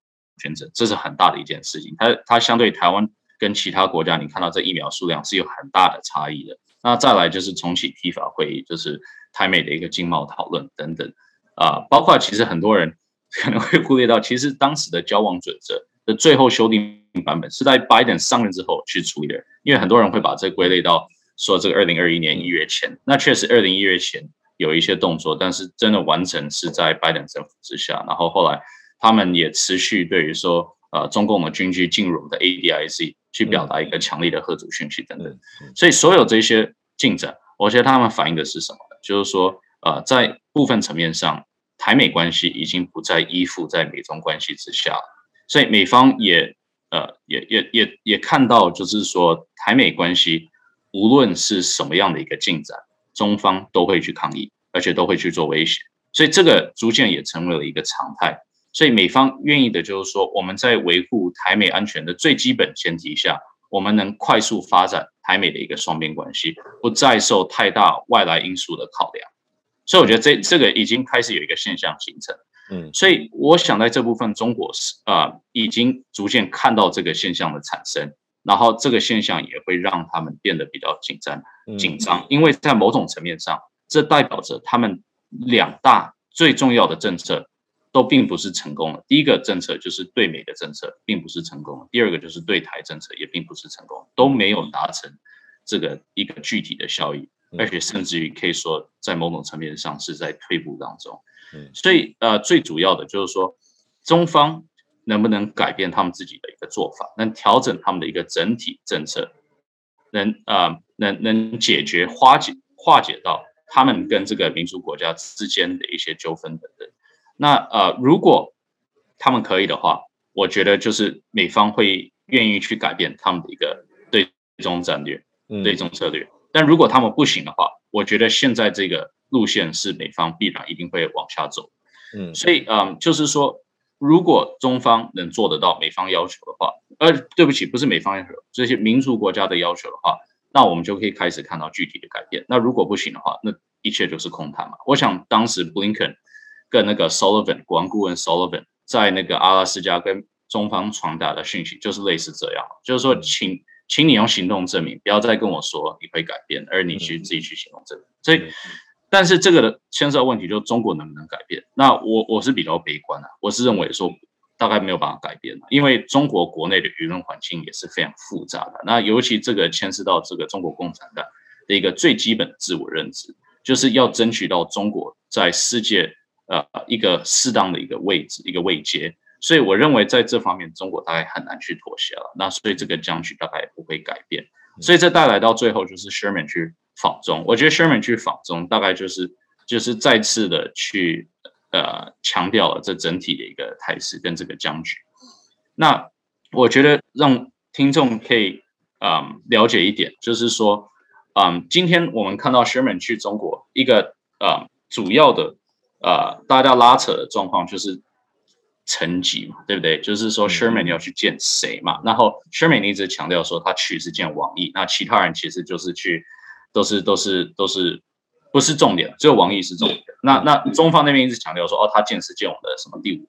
Speaker 2: 选择，这是很大的一件事情。它它相对台湾。跟其他国家，你看到这疫苗数量是有很大的差异的。那再来就是重启批法会议，就是台美的一个经贸讨论等等啊，包括其实很多人 [laughs] 可能会忽略到，其实当时的交往准则的最后修订版本是在拜登上任之后去处理的，因为很多人会把这归类到说这个二零二一年一月前，那确实二零一月前有一些动作，但是真的完成是在拜登政府之下，然后后来他们也持续对于说。呃，中共的军机进入我们的 ADIC 去表达一个强烈的核主讯息等等，所以所有这些进展，我觉得他们反映的是什么呢？就是说，呃，在部分层面上，台美关系已经不再依附在美中关系之下，所以美方也呃也也也也看到，就是说台美关系无论是什么样的一个进展，中方都会去抗议，而且都会去做威胁，所以这个逐渐也成为了一个常态。所以美方愿意的就是说，我们在维护台美安全的最基本前提下，我们能快速发展台美的一个双边关系，不再受太大外来因素的考量。所以我觉得这这个已经开始有一个现象形成。嗯，所以我想在这部分，中国是啊，已经逐渐看到这个现象的产生，然后这个现象也会让他们变得比较紧张紧张，因为在某种层面上，这代表着他们两大最重要的政策。都并不是成功的。第一个政策就是对美的政策，并不是成功；第二个就是对台政策，也并不是成功，都没有达成这个一个具体的效益，而且甚至于可以说，在某种层面上是在退步当中。所以呃，最主要的就是说，中方能不能改变他们自己的一个做法，能调整他们的一个整体政策，能啊，能能解决化解化解到他们跟这个民主国家之间的一些纠纷等等。那呃，如果他们可以的话，我觉得就是美方会愿意去改变他们的一个对中战略、对中策略。但如果他们不行的话，我觉得现在这个路线是美方必然一定会往下走。嗯，所以嗯，就是说，如果中方能做得到美方要求的话，呃，对不起，不是美方要求，这些民族国家的要求的话，那我们就可以开始看到具体的改变。那如果不行的话，那一切就是空谈嘛。我想当时 Blinken。跟那个 Sullivan 国安顾问 Sullivan 在那个阿拉斯加跟中方传达的讯息就是类似这样，就是说，请请你用行动证明，不要再跟我说你会改变，而你去自己去行动证明。所以，但是这个的牵涉问题就中国能不能改变？那我我是比较悲观的，我是认为说大概没有办法改变因为中国国内的舆论环境也是非常复杂的。那尤其这个牵涉到这个中国共产党的一个最基本自我认知，就是要争取到中国在世界。呃，一个适当的一个位置，一个位阶，所以我认为在这方面，中国大概很难去妥协了。那所以这个僵局大概不会改变。所以这带来到最后就是 Sherman 去访中，我觉得 Sherman 去访中，大概就是就是再次的去呃强调了这整体的一个态势跟这个僵局。那我觉得让听众可以嗯了解一点，就是说，嗯，今天我们看到 Sherman 去中国一个呃主要的呃大家拉扯的状况就是层级嘛，对不对？就是说 Sherman 要去见谁嘛？然后 Sherman 一直强调说他去是见王毅，那其他人其实就是去都是都是都是不是重点，只有王毅是重点。那那中方那边一直强调说哦，他见是见我们的什么第五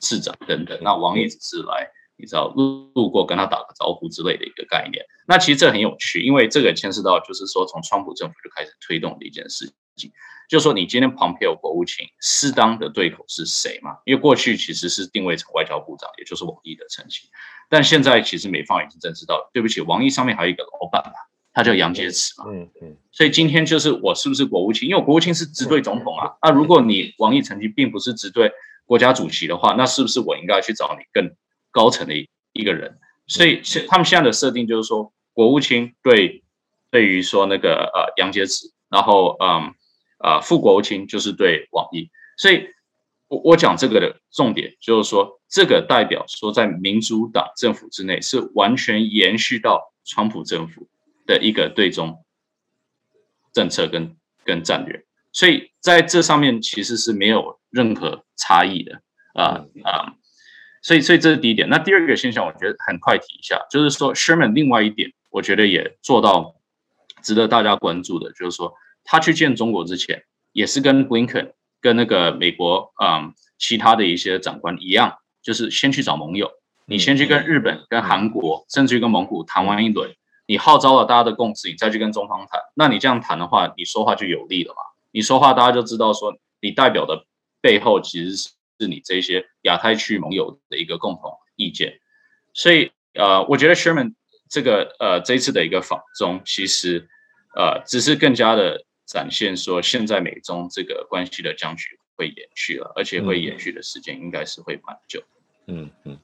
Speaker 2: 市长等等，那王毅只是来。你知道路路过跟他打个招呼之类的一个概念，那其实这很有趣，因为这个牵涉到就是说从川普政府就开始推动的一件事情，就是说你今天蓬佩奥国务卿适当的对口是谁嘛？因为过去其实是定位成外交部长，也就是王毅的层级，但现在其实美方已经正式到，对不起，王毅上面还有一个老板嘛，他叫杨洁篪嘛，嗯嗯，所以今天就是我是不是国务卿？因为国务卿是直对总统啊，那如果你王毅曾经并不是直对国家主席的话，那是不是我应该去找你更？高层的一一个人，所以现他们现在的设定就是说，国务卿对对于说那个呃杨洁篪，然后嗯呃副国务卿就是对王毅，所以我我讲这个的重点就是说，这个代表说在民主党政府之内是完全延续到川普政府的一个对中政策跟跟战略，所以在这上面其实是没有任何差异的啊啊。所以，所以这是第一点。那第二个现象，我觉得很快提一下，就是说，Sherman 另外一点，我觉得也做到值得大家关注的，就是说，他去见中国之前，也是跟 Blinken 跟那个美国嗯其他的一些长官一样，就是先去找盟友，你先去跟日本、跟韩国，甚至于跟蒙古谈完一轮，你号召了大家的共识，你再去跟中方谈。那你这样谈的话，你说话就有利了嘛？你说话，大家就知道说你代表的背后其实是。是你这些亚太区盟友的一个共同意见，所以呃，我觉得 Sherman 这个呃这一次的一个访中，其实呃只是更加的展现说，现在美中这个关系的僵局会延续了，而且会延续的时间应该是会蛮久。嗯嗯，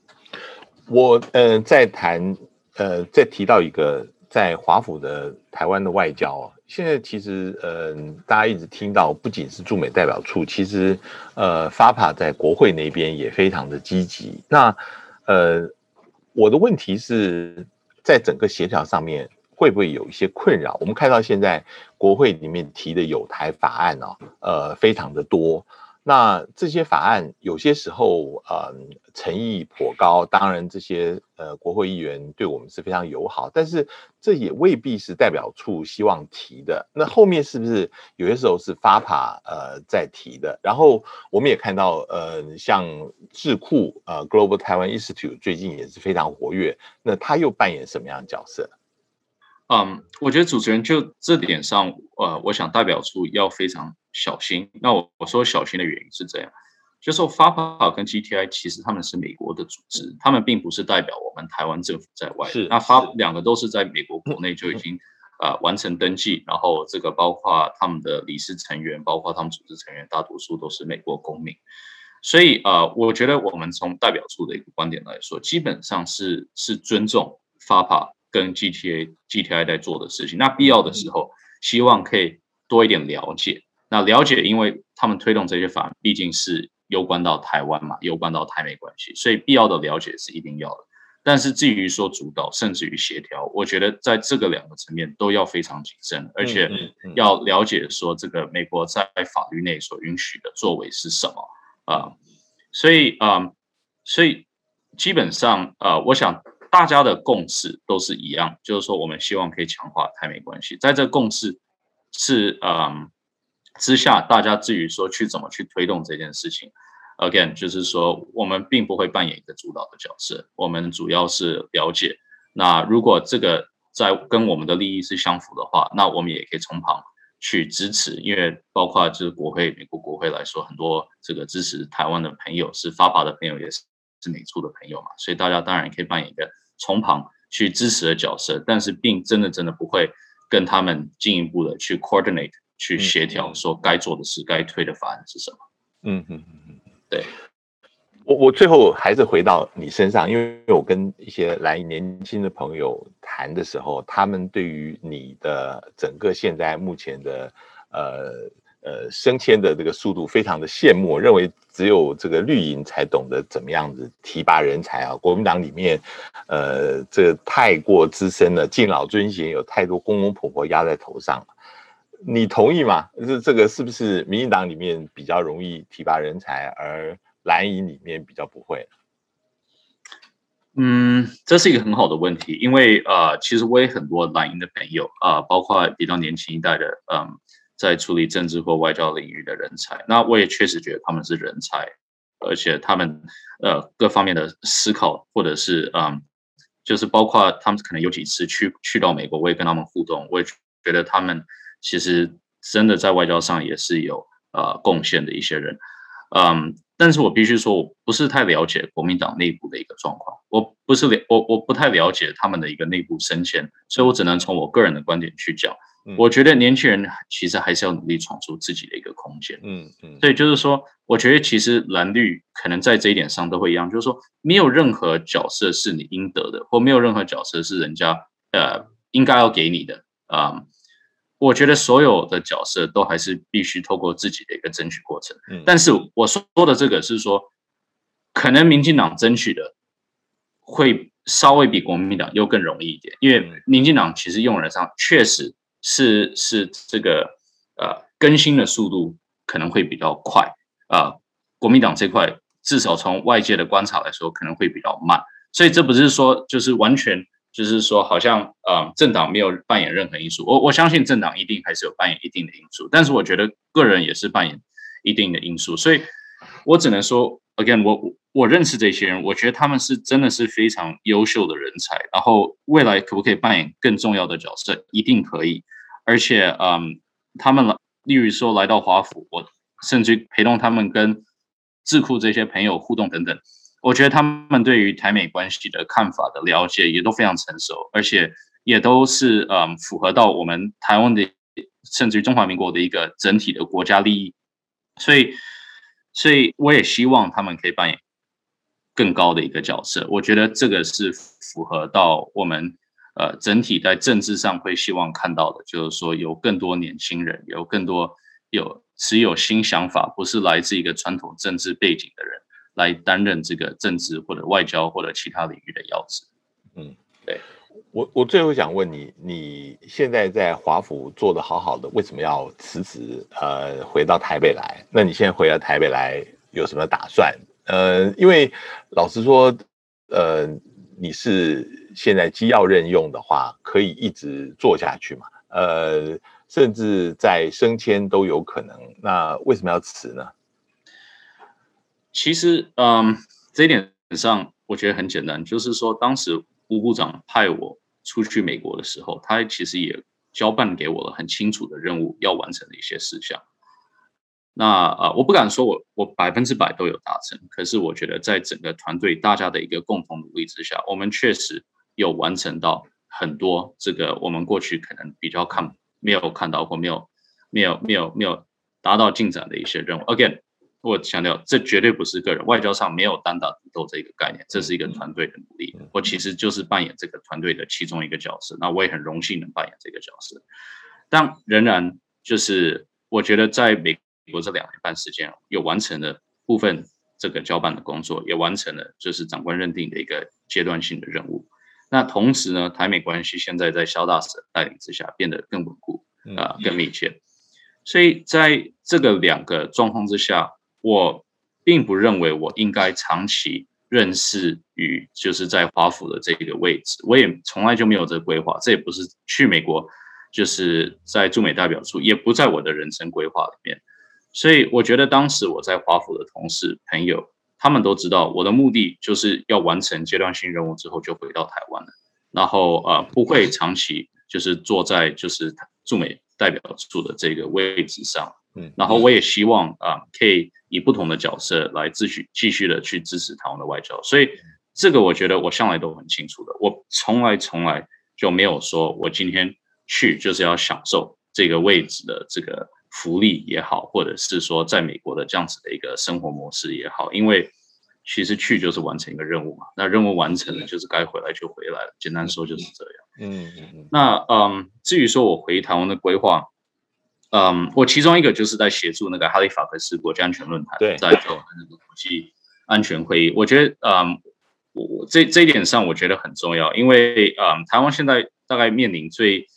Speaker 1: 我呃在谈呃再提到一个在华府的台湾的外交啊。现在其实，嗯，大家一直听到，不仅是驻美代表处，其实，呃，FAPA 在国会那边也非常的积极。那，呃，我的问题是在整个协调上面会不会有一些困扰？我们看到现在国会里面提的有台法案呢，呃，非常的多。那这些法案有些时候，嗯，诚意颇高。当然，这些呃国会议员对我们是非常友好，但是这也未必是代表处希望提的。那后面是不是有些时候是发法呃在提的？然后我们也看到，呃，像智库呃 Global Taiwan Institute 最近也是非常活跃。那他又扮演什么样的角色？
Speaker 2: 嗯，我觉得主持人就这点上，呃，我想代表处要非常。小心，那我我说小心的原因是这样，就是说 FAPA 跟 GTI 其实他们是美国的组织，他们并不是代表我们台湾政府在外。
Speaker 1: 是，
Speaker 2: 那发两个都是在美国国内就已经呃完成登记，然后这个包括他们的理事成员，包括他们组织成员，大多数都是美国公民。所以呃，我觉得我们从代表处的一个观点来说，基本上是是尊重 FAPA 跟 GTA GTI 在做的事情。那必要的时候，希望可以多一点了解。那了解，因为他们推动这些法案，毕竟是攸关到台湾嘛，攸关到台美关系，所以必要的了解是一定要的。但是至于说主导，甚至于协调，我觉得在这个两个层面都要非常谨慎，而且要了解说这个美国在法律内所允许的作为是什么啊。所以啊，所以基本上啊，我想大家的共识都是一样，就是说我们希望可以强化台美关系，在这共识是嗯。之下，大家至于说去怎么去推动这件事情，again，就是说我们并不会扮演一个主导的角色，我们主要是了解。那如果这个在跟我们的利益是相符的话，那我们也可以从旁去支持。因为包括就是国会，美国国会来说，很多这个支持台湾的朋友是发法的朋友，也是是美处的朋友嘛，所以大家当然可以扮演一个从旁去支持的角色，但是并真的真的不会跟他们进一步的去 coordinate。去协调，说该做的事、该推的法案是什么？嗯嗯嗯嗯，对。
Speaker 1: 我我最后还是回到你身上，因为我跟一些来年轻的朋友谈的时候，他们对于你的整个现在目前的呃呃升迁的这个速度非常的羡慕，认为只有这个绿营才懂得怎么样子提拔人才啊。国民党里面，呃，这太过资深了，敬老尊贤，有太多公公婆婆压在头上你同意吗？这这个是不是民进党里面比较容易提拔人才，而蓝营里面比较不会？
Speaker 2: 嗯，这是一个很好的问题，因为呃，其实我也很多蓝营的朋友啊，包括比较年轻一代的，嗯，在处理政治或外交领域的人才，那我也确实觉得他们是人才，而且他们呃各方面的思考，或者是嗯，就是包括他们可能有几次去去到美国，我也跟他们互动，我也觉得他们其实真的在外交上也是有呃贡献的一些人，嗯。但是我必须说，我不是太了解国民党内部的一个状况，我不是了，我我不太了解他们的一个内部升迁，所以我只能从我个人的观点去讲。我觉得年轻人其实还是要努力闯出自己的一个空间。嗯嗯，所以就是说，我觉得其实蓝绿可能在这一点上都会一样，就是说，没有任何角色是你应得的，或没有任何角色是人家呃应该要给你的啊。我觉得所有的角色都还是必须透过自己的一个争取过程。嗯，但是我说的这个是说，可能民进党争取的会稍微比国民党又更容易一点，因为民进党其实用人上确实是是这个呃更新的速度可能会比较快啊，国民党这块至少从外界的观察来说可能会比较慢，所以这不是说就是完全。就是说，好像呃，政党没有扮演任何因素。我我相信政党一定还是有扮演一定的因素，但是我觉得个人也是扮演一定的因素。所以，我只能说，again，我我认识这些人，我觉得他们是真的是非常优秀的人才。然后，未来可不可以扮演更重要的角色？一定可以。而且，嗯，他们来，例如说来到华府，我甚至陪同他们跟智库这些朋友互动等等。我觉得他们对于台美关系的看法的了解也都非常成熟，而且也都是嗯符合到我们台湾的，甚至于中华民国的一个整体的国家利益，所以，所以我也希望他们可以扮演更高的一个角色。我觉得这个是符合到我们呃整体在政治上会希望看到的，就是说有更多年轻人，有更多有持有新想法，不是来自一个传统政治背景的人。来担任这个政治或者外交或者其他领域的要职。嗯，对
Speaker 1: 我我最后想问你，你现在在华府做的好好的，为什么要辞职？呃，回到台北来？那你现在回到台北来有什么打算？呃，因为老实说，呃，你是现在机要任用的话，可以一直做下去嘛？呃，甚至在升迁都有可能。那为什么要辞呢？
Speaker 2: 其实，嗯，这一点上我觉得很简单，就是说，当时吴部长派我出去美国的时候，他其实也交办给我了很清楚的任务要完成的一些事项。那呃，我不敢说我我百分之百都有达成，可是我觉得在整个团队大家的一个共同努力之下，我们确实有完成到很多这个我们过去可能比较看没有看到或没有没有没有没有达到进展的一些任务。Again。我强调，这绝对不是个人外交上没有单打独斗这一个概念，这是一个团队的努力。我其实就是扮演这个团队的其中一个角色，那我也很荣幸能扮演这个角色。但仍然就是，我觉得在美国这两年半时间，有完成了部分这个交办的工作，也完成了就是长官认定的一个阶段性的任务。那同时呢，台美关系现在在肖大使带领之下变得更稳固啊，更密切。所以在这个两个状况之下。我并不认为我应该长期认识于就是在华府的这个位置，我也从来就没有这个规划，这也不是去美国，就是在驻美代表处，也不在我的人生规划里面。所以我觉得当时我在华府的同事朋友，他们都知道我的目的就是要完成阶段性任务之后就回到台湾了，然后呃不会长期就是坐在就是驻美代表处的这个位置上。嗯，然后我也希望啊，可以以不同的角色来继续继续的去支持台湾的外交，所以这个我觉得我向来都很清楚的，我从来从来就没有说我今天去就是要享受这个位置的这个福利也好，或者是说在美国的这样子的一个生活模式也好，因为其实去就是完成一个任务嘛，那任务完成了就是该回来就回来了，简单说就是这样。嗯嗯嗯。那嗯，至于说我回台湾的规划。嗯，我其中一个就是在协助那个哈利法克斯国家安全论坛，
Speaker 1: 对，
Speaker 2: 在做那个国际安全会议。我觉得，嗯，我这这一点上我觉得很重要，因为，嗯，台湾现在大概面临最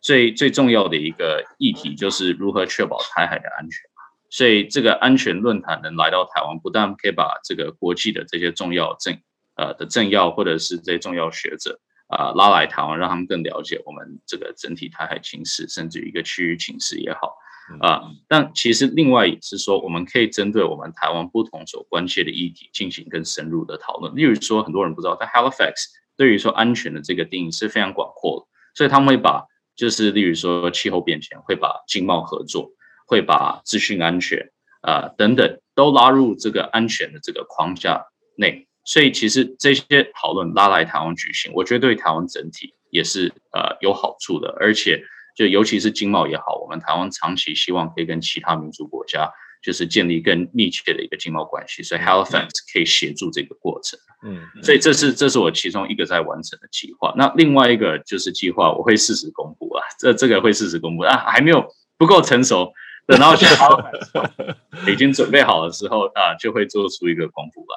Speaker 2: 最最重要的一个议题，就是如何确保台海的安全。所以，这个安全论坛能来到台湾，不但可以把这个国际的这些重要政呃的政要或者是这些重要学者。啊，拉来台湾，让他们更了解我们这个整体台海情势，甚至于一个区域情势也好啊。但其实另外也是说，我们可以针对我们台湾不同所关切的议题进行更深入的讨论。例如说，很多人不知道，在 Halifax 对于说安全的这个定义是非常广阔的，所以他们会把就是例如说气候变迁，会把经贸合作，会把资讯安全啊等等都拉入这个安全的这个框架内。所以其实这些讨论拉来台湾举行，我觉得对台湾整体也是呃有好处的，而且就尤其是经贸也好，我们台湾长期希望可以跟其他民主国家就是建立更密切的一个经贸关系，所以 Halifax 可以协助这个过程。嗯，所以这是这是我其中一个在完成的计划。那另外一个就是计划，我会适时公布啊，这这个会适时公布啊，还没有不够成熟，等到 Halifax [laughs] 已经准备好了之后啊，就会做出一个公布来。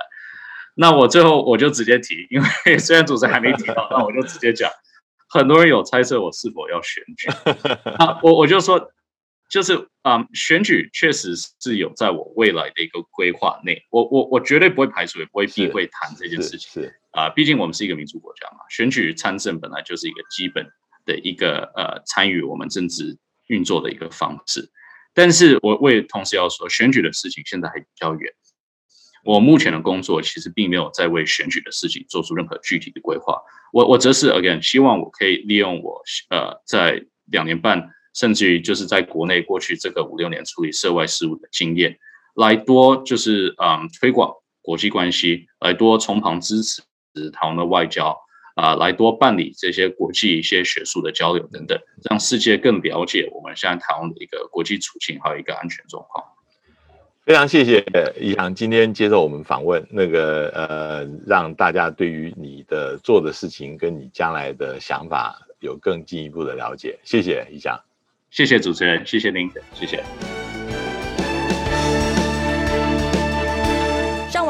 Speaker 2: 那我最后我就直接提，因为 [laughs] 虽然主持人还没提到，那我就直接讲。很多人有猜测我是否要选举，那我我就说，就是啊，选举确实是有在我未来的一个规划内，我我我绝对不会排除，也不会避讳谈这件事情。是啊，毕竟我们是一个民主国家嘛，选举参政本来就是一个基本的一个呃参与我们政治运作的一个方式。但是我为同时要说，选举的事情现在还比较远。我目前的工作其实并没有在为选举的事情做出任何具体的规划。我我则是 again 希望我可以利用我呃在两年半，甚至于就是在国内过去这个五六年处理涉外事务的经验，来多就是嗯推广国际关系，来多从旁支持台湾的外交啊，来多办理这些国际一些学术的交流等等，让世界更了解我们现在台湾的一个国际处境还有一个安全状况。
Speaker 1: 非常谢谢易航今天接受我们访问，那个呃，让大家对于你的做的事情跟你将来的想法有更进一步的了解。谢谢易翔，
Speaker 2: 谢谢主持人，谢谢您，谢谢。